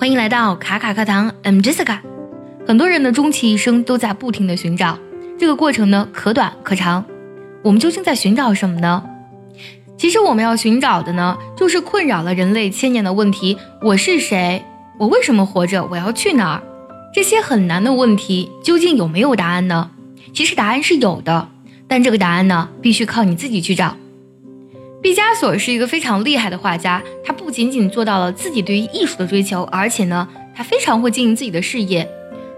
欢迎来到卡卡课堂，I'm Jessica。很多人的终其一生都在不停的寻找，这个过程呢可短可长。我们究竟在寻找什么呢？其实我们要寻找的呢，就是困扰了人类千年的问题：我是谁？我为什么活着？我要去哪儿？这些很难的问题，究竟有没有答案呢？其实答案是有的，但这个答案呢，必须靠你自己去找。毕加索是一个非常厉害的画家，他不仅仅做到了自己对于艺术的追求，而且呢，他非常会经营自己的事业。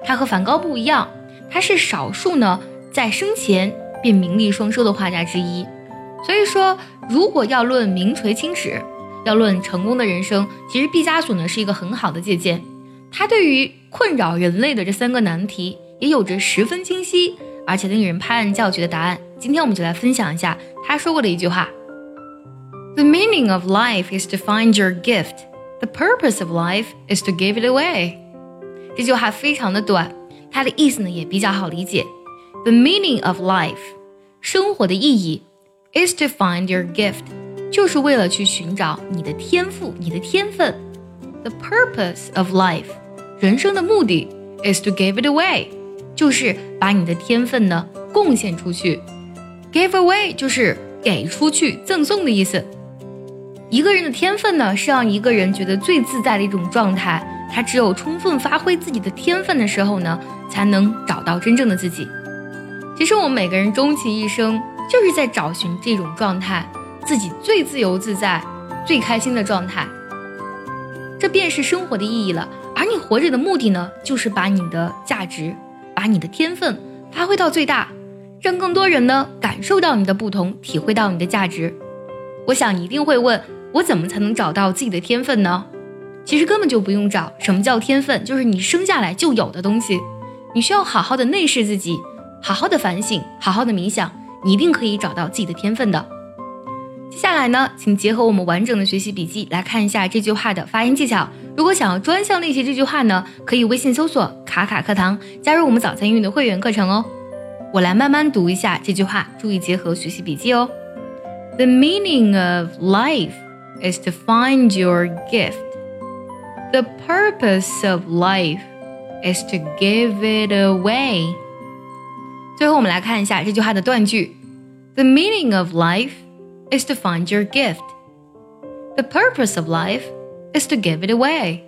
他和梵高不一样，他是少数呢在生前便名利双收的画家之一。所以说，如果要论名垂青史，要论成功的人生，其实毕加索呢是一个很好的借鉴。他对于困扰人类的这三个难题，也有着十分清晰而且令人拍案叫绝的答案。今天我们就来分享一下他说过的一句话。The meaning of life is to find your gift. The purpose of life is to give it away. 这句话非常的短，它的意思呢也比较好理解。The meaning of life，生活的意义，is to find your gift，就是为了去寻找你的天赋、你的天分。The purpose of life，人生的目的，is to give it away，就是把你的天分呢贡献出去。Give away 就是给出去、赠送的意思。 一个人的天分呢，是让一个人觉得最自在的一种状态。他只有充分发挥自己的天分的时候呢，才能找到真正的自己。其实我们每个人终其一生，就是在找寻这种状态，自己最自由自在、最开心的状态。这便是生活的意义了。而你活着的目的呢，就是把你的价值、把你的天分发挥到最大，让更多人呢感受到你的不同，体会到你的价值。我想你一定会问。我怎么才能找到自己的天分呢？其实根本就不用找。什么叫天分？就是你生下来就有的东西。你需要好好的内视自己，好好的反省，好好的冥想，你一定可以找到自己的天分的。接下来呢，请结合我们完整的学习笔记来看一下这句话的发音技巧。如果想要专项练习这句话呢，可以微信搜索“卡卡课堂”，加入我们早餐英语的会员课程哦。我来慢慢读一下这句话，注意结合学习笔记哦。The meaning of life. is to find your gift. The purpose of life is to give it away. 最后，我们来看一下这句话的断句。The meaning of life is to find your gift. The purpose of life is to give it away.